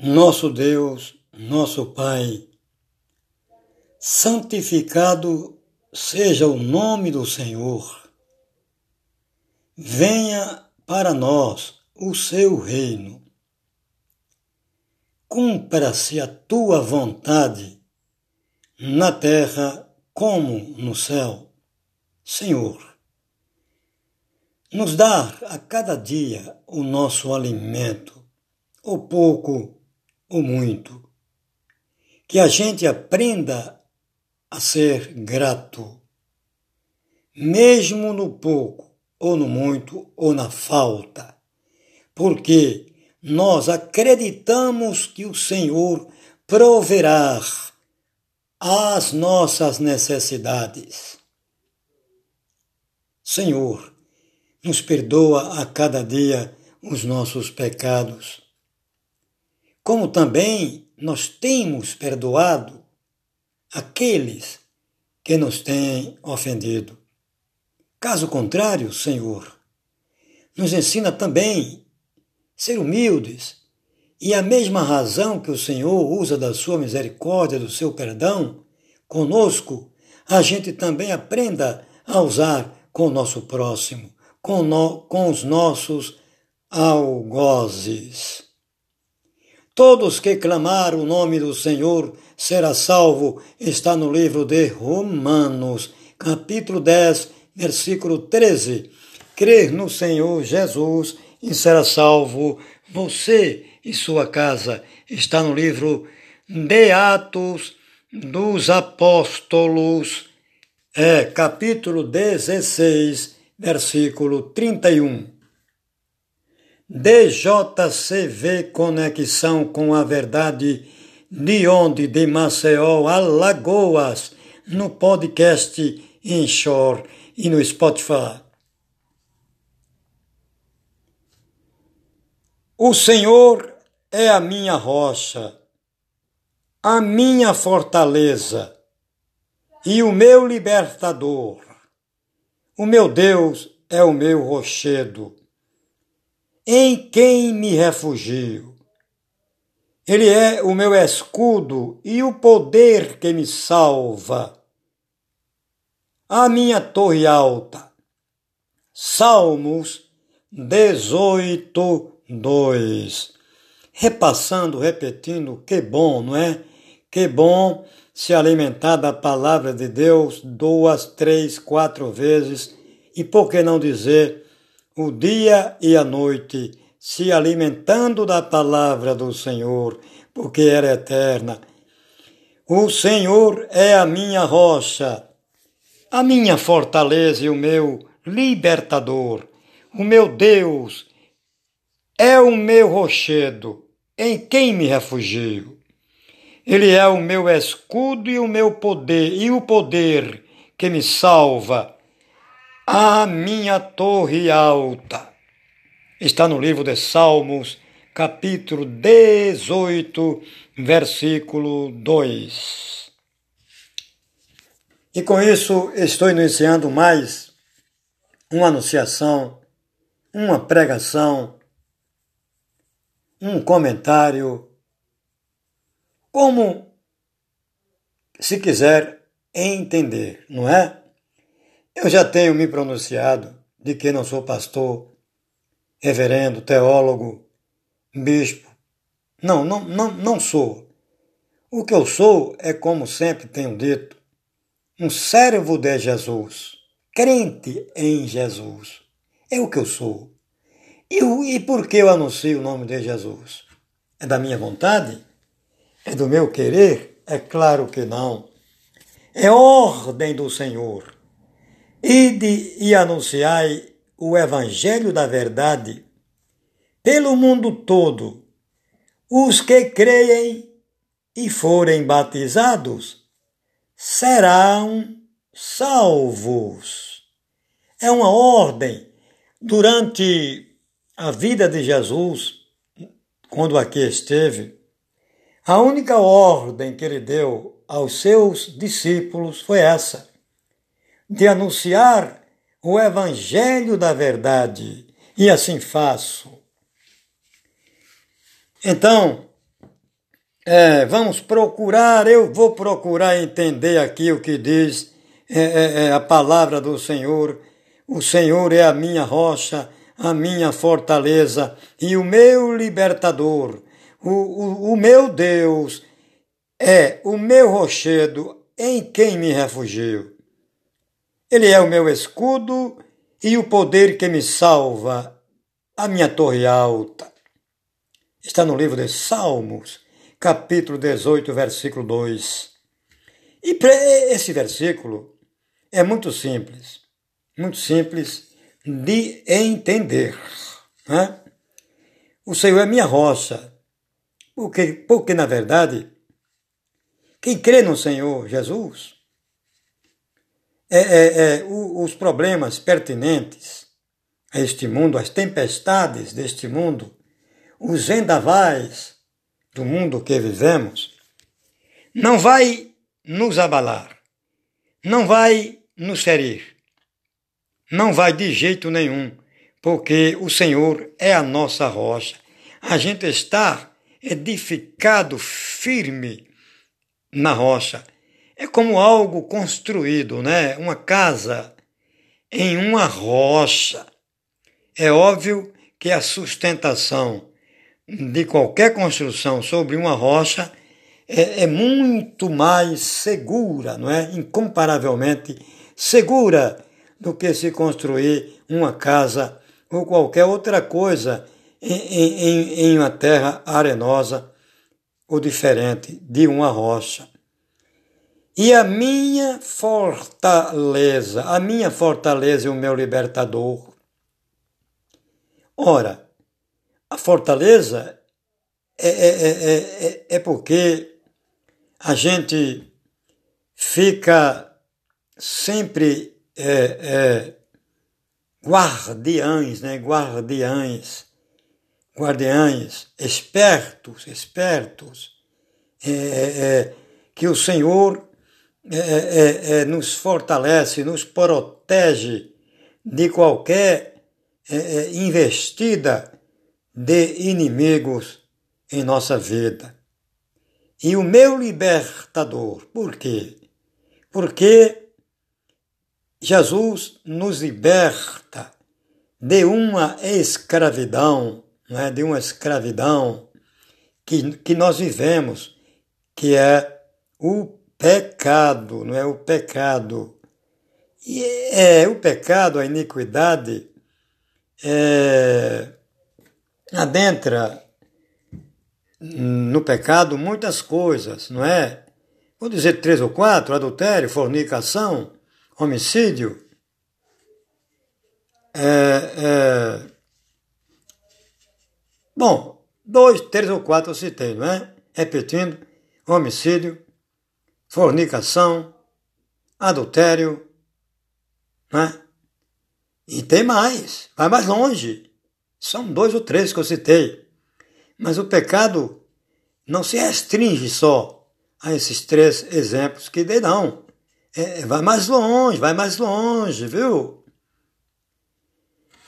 Nosso Deus, nosso Pai, santificado seja o nome do Senhor. Venha para nós o seu reino. Cumpra-se a tua vontade, na terra como no céu. Senhor, nos dá a cada dia o nosso alimento, ou pouco ou muito. Que a gente aprenda a ser grato, mesmo no pouco, ou no muito, ou na falta, porque nós acreditamos que o Senhor proverá as nossas necessidades. Senhor, nos perdoa a cada dia os nossos pecados como também nós temos perdoado aqueles que nos têm ofendido. Caso contrário, Senhor, nos ensina também ser humildes e a mesma razão que o Senhor usa da sua misericórdia, do seu perdão, conosco, a gente também aprenda a usar com o nosso próximo, com, no, com os nossos algozes. Todos que clamar o nome do Senhor será salvo, está no livro de Romanos, capítulo 10, versículo 13. Crer no Senhor Jesus e será salvo você e sua casa, está no livro de Atos dos Apóstolos, é capítulo 16, versículo 31. DJCV Conexão com a Verdade, de onde? De Maceió, Alagoas, no podcast Inshore e no Spotify. O Senhor é a minha rocha, a minha fortaleza e o meu libertador. O meu Deus é o meu rochedo em quem me refugio. Ele é o meu escudo e o poder que me salva. A minha torre alta. Salmos 18, 2. Repassando, repetindo, que bom, não é? Que bom se alimentar da palavra de Deus duas, três, quatro vezes e por que não dizer o dia e a noite, se alimentando da palavra do Senhor, porque era eterna. O Senhor é a minha rocha, a minha fortaleza e o meu libertador. O meu Deus é o meu rochedo, em quem me refugio. Ele é o meu escudo e o meu poder, e o poder que me salva a minha torre alta. Está no livro de Salmos, capítulo 18, versículo 2. E com isso estou iniciando mais uma anunciação, uma pregação, um comentário, como se quiser entender, não é? Eu já tenho me pronunciado de que não sou pastor, reverendo, teólogo, bispo. Não, não, não, não sou. O que eu sou é, como sempre tenho dito, um servo de Jesus, crente em Jesus. É o que eu sou. E, e por que eu anuncio o nome de Jesus? É da minha vontade? É do meu querer? É claro que não. É ordem do Senhor. Ide e anunciai o Evangelho da Verdade pelo mundo todo. Os que creem e forem batizados serão salvos. É uma ordem. Durante a vida de Jesus, quando aqui esteve, a única ordem que ele deu aos seus discípulos foi essa: de anunciar o Evangelho da Verdade, e assim faço. Então, é, vamos procurar, eu vou procurar entender aqui o que diz é, é, é, a palavra do Senhor. O Senhor é a minha rocha, a minha fortaleza e o meu libertador. O, o, o meu Deus é o meu rochedo em quem me refugio. Ele é o meu escudo e o poder que me salva, a minha torre alta. Está no livro de Salmos, capítulo 18, versículo 2. E esse versículo é muito simples, muito simples de entender. Né? O Senhor é minha rocha, porque, porque na verdade, quem crê no Senhor Jesus é, é, é, os problemas pertinentes a este mundo, as tempestades deste mundo, os vendavais do mundo que vivemos, não vai nos abalar, não vai nos ferir, não vai de jeito nenhum, porque o Senhor é a nossa rocha. A gente está edificado firme na rocha é como algo construído, né? Uma casa em uma rocha. É óbvio que a sustentação de qualquer construção sobre uma rocha é, é muito mais segura, não é? Incomparavelmente segura do que se construir uma casa ou qualquer outra coisa em, em, em uma terra arenosa ou diferente de uma rocha. E a minha fortaleza, a minha fortaleza é o meu libertador. Ora, a fortaleza é, é, é, é, porque a gente fica sempre é, guardiães, né? Guardiães, guardiães, espertos, espertos, que o Senhor é, é, é, nos fortalece, nos protege de qualquer é, é, investida de inimigos em nossa vida. E o meu libertador, por quê? Porque Jesus nos liberta de uma escravidão, não é? de uma escravidão que, que nós vivemos, que é o pecado, não é o pecado. E é o pecado, a iniquidade, é, adentra no pecado muitas coisas, não é? Vou dizer três ou quatro: adultério, fornicação, homicídio. É, é, bom, dois, três ou quatro eu citei, não é? Repetindo: homicídio, fornicação, adultério, né? E tem mais, vai mais longe. São dois ou três que eu citei. Mas o pecado não se restringe só a esses três exemplos que dei, não. É, vai mais longe, vai mais longe, viu?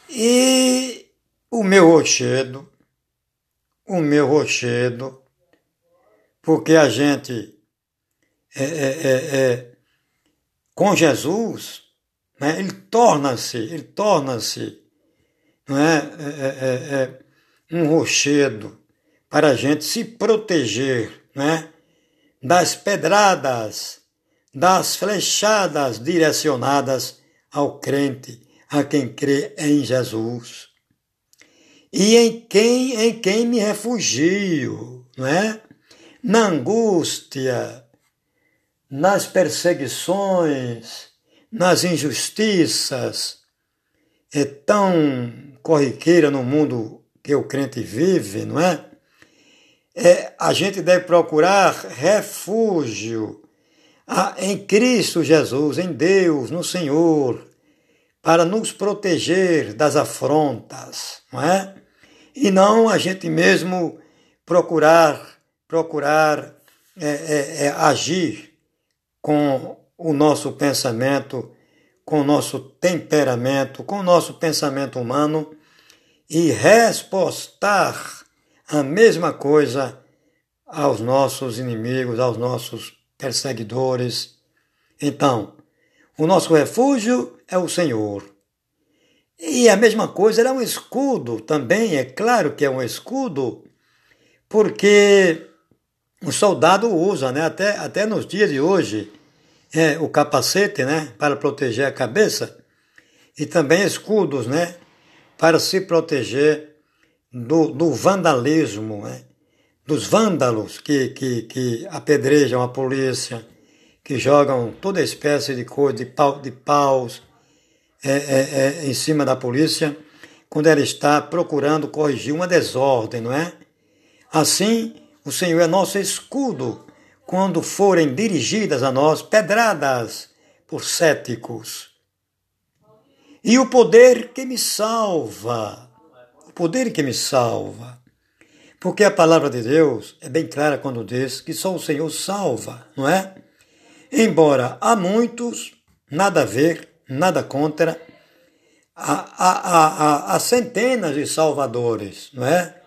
E o meu rochedo, o meu rochedo, porque a gente é, é, é, é, com Jesus, né, ele torna-se, ele torna-se não é, é, um rochedo para a gente se proteger né, das pedradas, das flechadas direcionadas ao crente, a quem crê em Jesus. E em quem, em quem me refugio, não é? Na angústia, nas perseguições, nas injustiças, é tão corriqueira no mundo que o crente vive, não é? é a gente deve procurar refúgio em Cristo Jesus, em Deus, no Senhor, para nos proteger das afrontas, não é? E não a gente mesmo procurar, procurar é, é, é, agir com o nosso pensamento, com o nosso temperamento, com o nosso pensamento humano e respostar a mesma coisa aos nossos inimigos, aos nossos perseguidores. Então, o nosso refúgio é o Senhor. E a mesma coisa, ele é um escudo também, é claro que é um escudo, porque o soldado usa, né? até, até nos dias de hoje, é, o capacete né? para proteger a cabeça, e também escudos né? para se proteger do, do vandalismo, né? dos vândalos que, que, que apedrejam a polícia, que jogam toda espécie de coisa, de, pau, de paus é, é, é, em cima da polícia, quando ela está procurando corrigir uma desordem, não é? Assim, o Senhor é nosso escudo quando forem dirigidas a nós pedradas por céticos. E o poder que me salva, o poder que me salva. Porque a palavra de Deus é bem clara quando diz que só o Senhor salva, não é? Embora há muitos, nada a ver, nada contra, há, há, há, há centenas de salvadores, não é?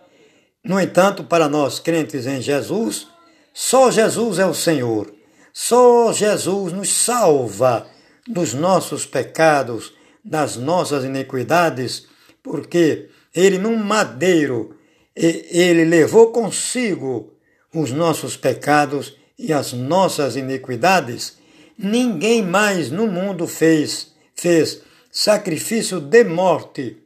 No entanto, para nós crentes em Jesus, só Jesus é o Senhor. Só Jesus nos salva dos nossos pecados, das nossas iniquidades, porque Ele, num madeiro, ele levou consigo os nossos pecados e as nossas iniquidades. Ninguém mais no mundo fez, fez sacrifício de morte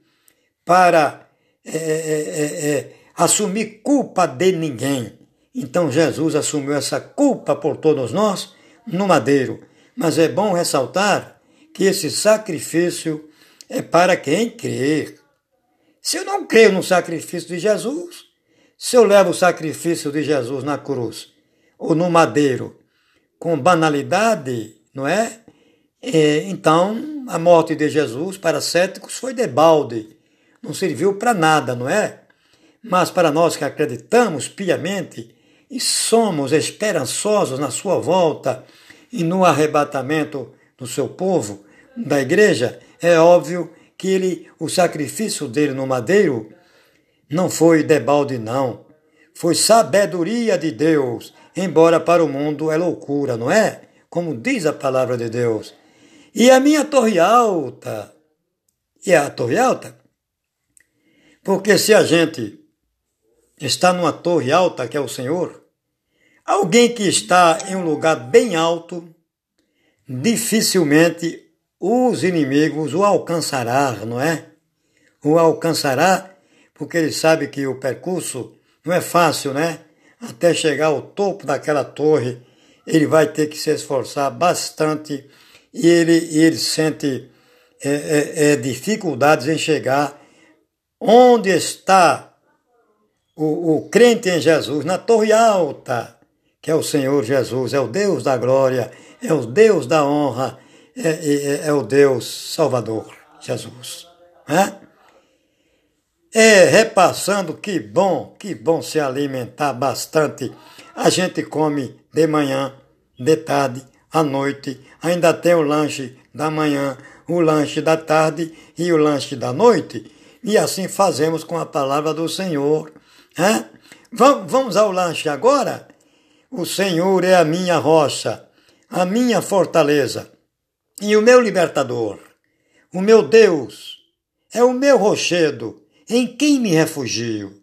para é, é, é, assumir culpa de ninguém. Então Jesus assumiu essa culpa por todos nós no madeiro. Mas é bom ressaltar que esse sacrifício é para quem crer. Se eu não creio no sacrifício de Jesus, se eu levo o sacrifício de Jesus na cruz ou no madeiro com banalidade, não é? é então, a morte de Jesus para céticos foi debalde, não serviu para nada, não é? Mas para nós que acreditamos piamente e somos esperançosos na sua volta e no arrebatamento do seu povo, da igreja, é óbvio que ele, o sacrifício dele no madeiro não foi debalde, não. Foi sabedoria de Deus, embora para o mundo é loucura, não é? Como diz a palavra de Deus. E a minha torre alta. E a torre alta? Porque se a gente está numa torre alta, que é o Senhor, alguém que está em um lugar bem alto, dificilmente os inimigos o alcançará, não é? O alcançará porque ele sabe que o percurso não é fácil, né? Até chegar ao topo daquela torre, ele vai ter que se esforçar bastante e ele, ele sente é, é, é, dificuldades em chegar onde está o, o crente em Jesus, na torre alta, que é o Senhor Jesus, é o Deus da glória, é o Deus da honra, é, é, é o Deus Salvador, Jesus. Né? É, repassando, que bom, que bom se alimentar bastante. A gente come de manhã, de tarde, à noite, ainda tem o lanche da manhã, o lanche da tarde e o lanche da noite. E assim fazemos com a palavra do Senhor. Né? Vamos ao lanche agora? O Senhor é a minha rocha, a minha fortaleza e o meu libertador, o meu Deus, é o meu rochedo, em quem me refugio.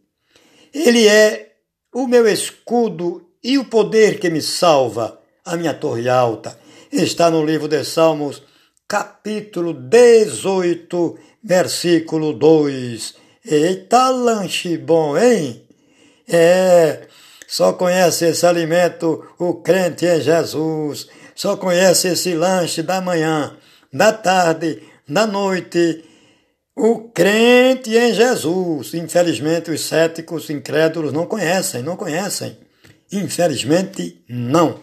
Ele é o meu escudo e o poder que me salva, a minha torre alta. Está no livro de Salmos, capítulo 18, versículo 2. Eita lanche bom, hein? É, só conhece esse alimento o crente em Jesus só conhece esse lanche da manhã, da tarde, da noite. O crente em Jesus. Infelizmente, os céticos incrédulos não conhecem, não conhecem. Infelizmente, não.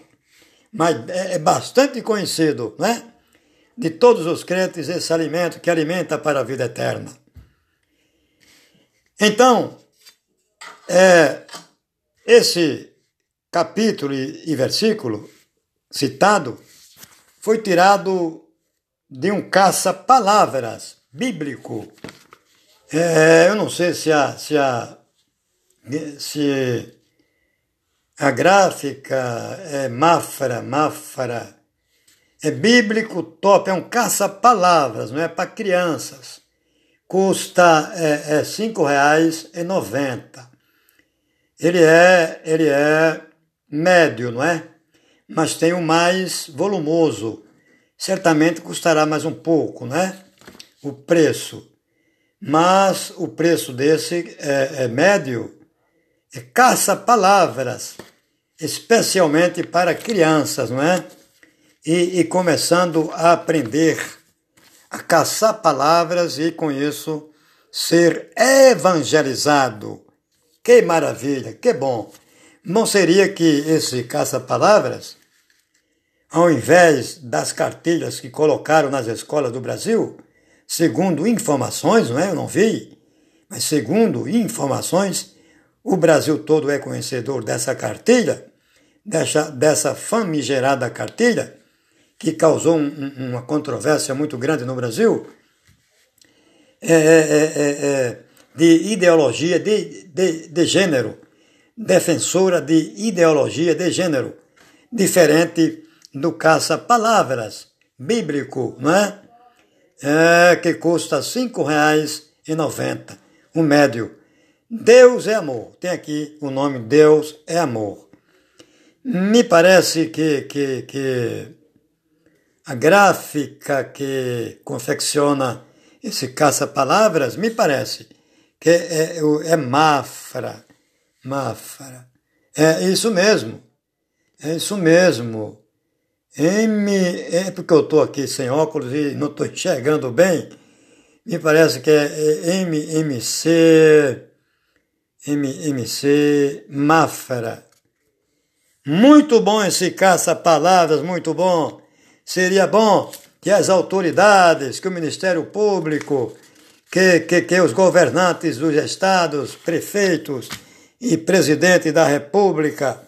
Mas é, é bastante conhecido, né? De todos os crentes, esse alimento que alimenta para a vida eterna. Então, é, esse capítulo e versículo citado foi tirado de um caça-palavras bíblico. É, eu não sei se a, se a, se A gráfica é Mafra, Mafra. É bíblico top, é um caça-palavras, não é para crianças. Custa é, é R$ 5,90. Ele é, ele é médio, não é? Mas tem o mais volumoso. Certamente custará mais um pouco, né? O preço. Mas o preço desse é, é médio, é caça-palavras especialmente para crianças, não é? E, e começando a aprender a caçar palavras e com isso ser evangelizado. Que maravilha, que bom! Não seria que esse caça-palavras, ao invés das cartilhas que colocaram nas escolas do Brasil, segundo informações, não é? Eu não vi, mas segundo informações, o Brasil todo é conhecedor dessa cartilha dessa, dessa famigerada cartilha, que causou um, uma controvérsia muito grande no Brasil, é, é, é, é, de ideologia de, de, de gênero, defensora de ideologia de gênero, diferente do caça-palavras bíblico, não é? é que custa R$ 5,90, o médio. Deus é amor. Tem aqui o nome Deus é amor. Me parece que, que, que a gráfica que confecciona esse caça-palavras, me parece que é, é, é Mafra. Mafra. É isso mesmo. É isso mesmo. M, é porque eu estou aqui sem óculos e não estou enxergando bem. Me parece que é MMC, MMC Mafra. Muito bom esse caça-palavras, muito bom. Seria bom que as autoridades, que o Ministério Público, que, que, que os governantes dos estados, prefeitos e presidente da República,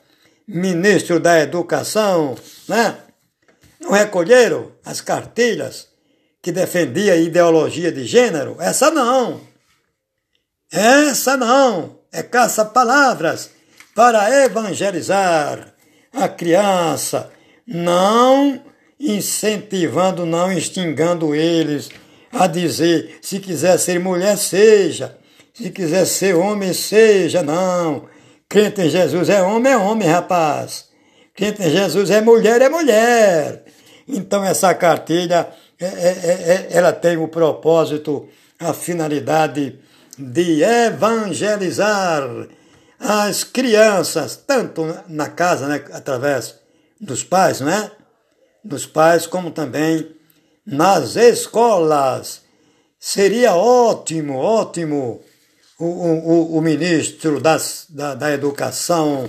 ministro da Educação, né? não recolheram as cartilhas que defendia a ideologia de gênero? Essa não. Essa não. É caça-palavras para evangelizar a criança, não incentivando, não instigando eles a dizer: se quiser ser mulher, seja, se quiser ser homem, seja, não. Crente em Jesus é homem, é homem, rapaz. Crente em Jesus é mulher, é mulher. Então essa cartilha, é, é, é, é ela tem o propósito, a finalidade de evangelizar as crianças, tanto na casa, né, através dos pais, não é? Dos pais, como também nas escolas. Seria ótimo, ótimo o, o, o ministro das, da, da Educação,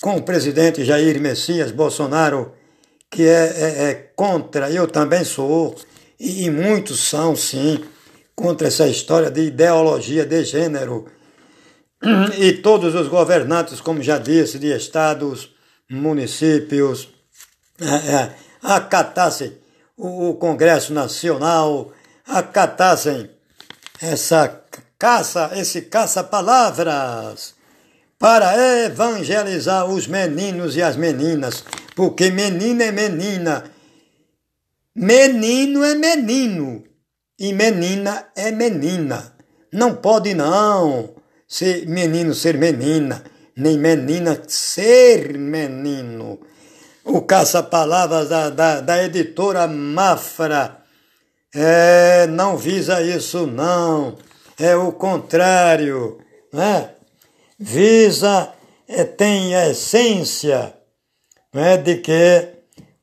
com o presidente Jair Messias Bolsonaro, que é, é, é contra, eu também sou, e, e muitos são, sim, contra essa história de ideologia de gênero e todos os governantes, como já disse, de estados, municípios, é, é, o, Congresso Nacional, acatassem essa caça, esse caça-palavras para evangelizar os meninos e as meninas, porque menina é menina, menino é menino e menina é menina. Não pode não ser menino ser menina, nem menina ser menino. O caça-palavras da, da, da, editora Mafra é, não visa isso, não. É o contrário. Né? Visa, é, tem a essência né, de que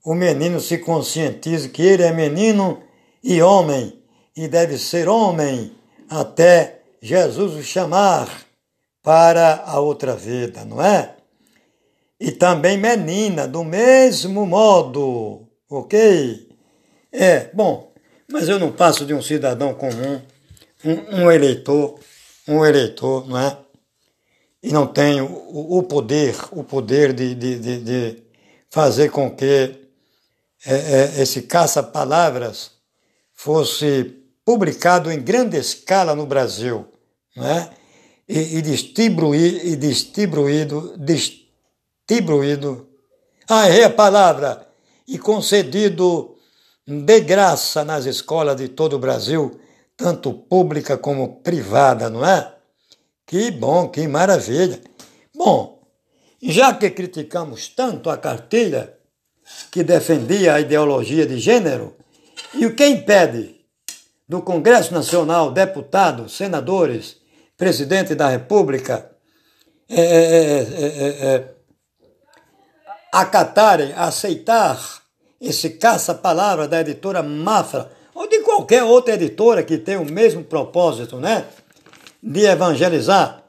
o menino se conscientize que ele é menino e homem, e deve ser homem até Jesus o chamar para a outra vida, não é? E também menina, do mesmo modo, ok? É, bom, mas eu não passo de um cidadão comum, um, um eleitor, um eleitor, não é? E não tenho o, o poder, o poder de, de, de, de fazer com que é, é, esse caça-palavras fosse publicado em grande escala no Brasil, né? e, e, distribuir, e distribuído, distribuído. Ah, errei a palavra. E concedido de graça nas escolas de todo o Brasil, tanto pública como privada, não é? Que bom, que maravilha. Bom, já que criticamos tanto a cartilha que defendia a ideologia de gênero, e o que impede do Congresso Nacional, deputados, senadores, presidente da República, é, é, é, acatarem, aceitar esse caça-palavra da editora Mafra, ou de qualquer outra editora que tenha o mesmo propósito, né? De evangelizar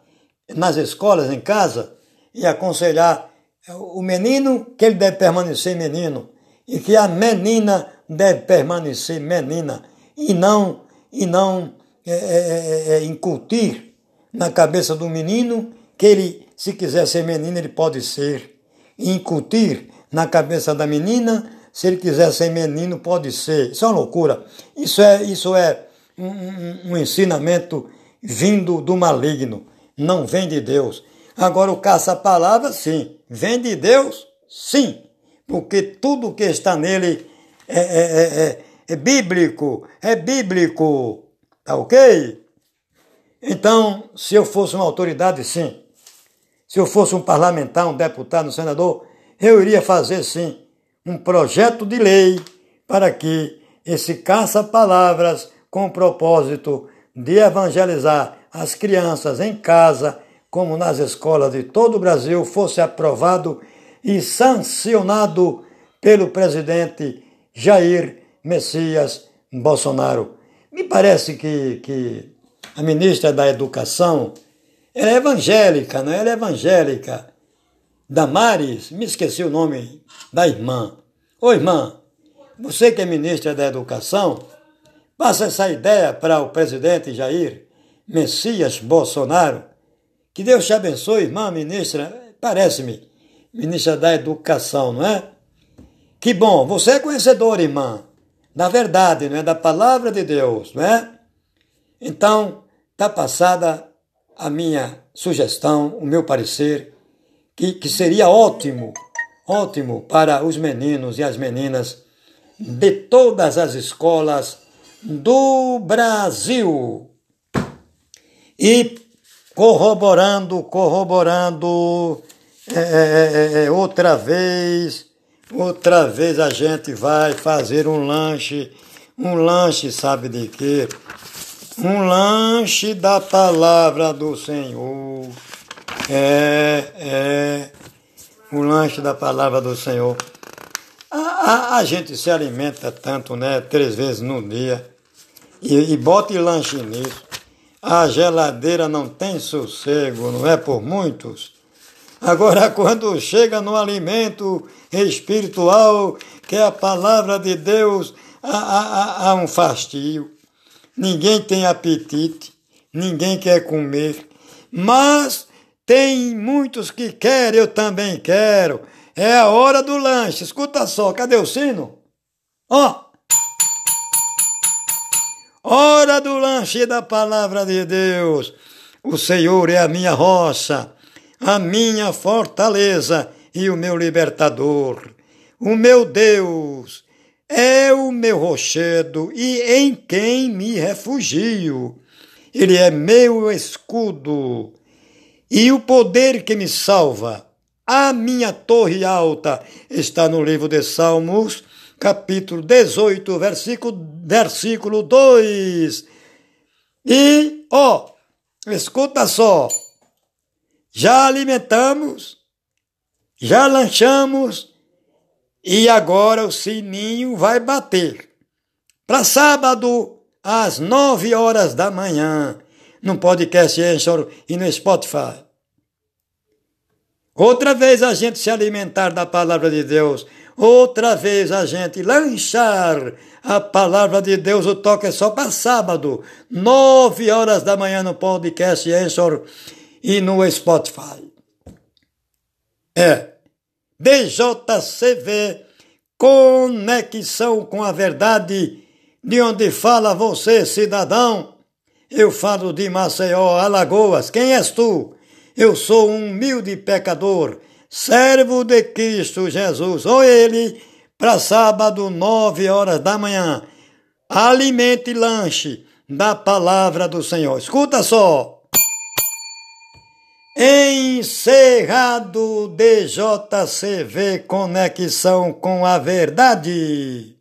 nas escolas, em casa, e aconselhar o menino que ele deve permanecer menino, e que a menina deve permanecer menina, e não, e não é, é, é, incutir na cabeça do menino que ele, se quiser ser menino, ele pode ser. E incutir na cabeça da menina se ele quiser ser menino, pode ser. Isso é uma loucura. Isso é, isso é um, um, um ensinamento vindo do maligno. Não vem de Deus. Agora, o caça-palavra, sim. Vem de Deus, sim. Porque tudo que está nele é, é, é, é, é bíblico. É bíblico. Tá ok? Então, se eu fosse uma autoridade, sim. Se eu fosse um parlamentar, um deputado, um senador, eu iria fazer, sim um projeto de lei para que esse caça-palavras com o propósito de evangelizar as crianças em casa, como nas escolas de todo o Brasil, fosse aprovado e sancionado pelo presidente Jair Messias Bolsonaro. Me parece que, que a ministra da Educação é evangélica, não é? Ela é evangélica. Damares, me esqueci o nome da irmã. Ô irmã, você que é ministra da Educação, passa essa ideia para o presidente Jair Messias Bolsonaro. Que Deus te abençoe, irmã ministra, parece-me, ministra da Educação, não é? Que bom, você é conhecedora, irmã, da verdade, não é? Da palavra de Deus, não é? Então, está passada a minha sugestão, o meu parecer que, que seria ótimo, ótimo para os meninos e as meninas de todas as escolas do Brasil. E corroborando, corroborando, é, é, é, é, outra vez, outra vez a gente vai fazer um lanche, um lanche, sabe de quê? Um lanche da palavra do Senhor. É, é o lanche da palavra do Senhor. A, a, a gente se alimenta tanto, né? Três vezes no dia. E, e bota lanche nisso. A geladeira não tem sossego, não é por muitos. Agora, quando chega no alimento espiritual, que é a palavra de Deus, há, há, há um fastio. Ninguém tem apetite, ninguém quer comer. Mas tem muitos que querem, eu também quero. É a hora do lanche. Escuta só, cadê o sino? Ó! Hora do lanche da palavra de Deus. O Senhor é a minha roça, a minha fortaleza e o meu libertador. O meu Deus é o meu rochedo e em quem me refugio. Ele é meu escudo e o poder que me salva, a minha torre alta, está no livro de Salmos, capítulo 18, versículo, versículo 2. E, ó, escuta só, já alimentamos, já lanchamos, e agora o sininho vai bater. Para sábado, às nove horas da manhã no podcast Anchor e no Spotify. Outra vez a gente se alimentar da palavra de Deus. Outra vez a gente lanchar a palavra de Deus. O toque é só para sábado, nove horas da manhã no podcast Anchor e no Spotify. É. DJCV, conexão com a verdade, de onde fala você, cidadão eu falo de Maceió, Alagoas. Quem és tu? Eu sou um humilde pecador, servo de Cristo Jesus, ou ele, para sábado, nove horas da manhã. Alimente lanche da palavra do Senhor. Escuta só. Encerrado DJCV Conexão com a Verdade.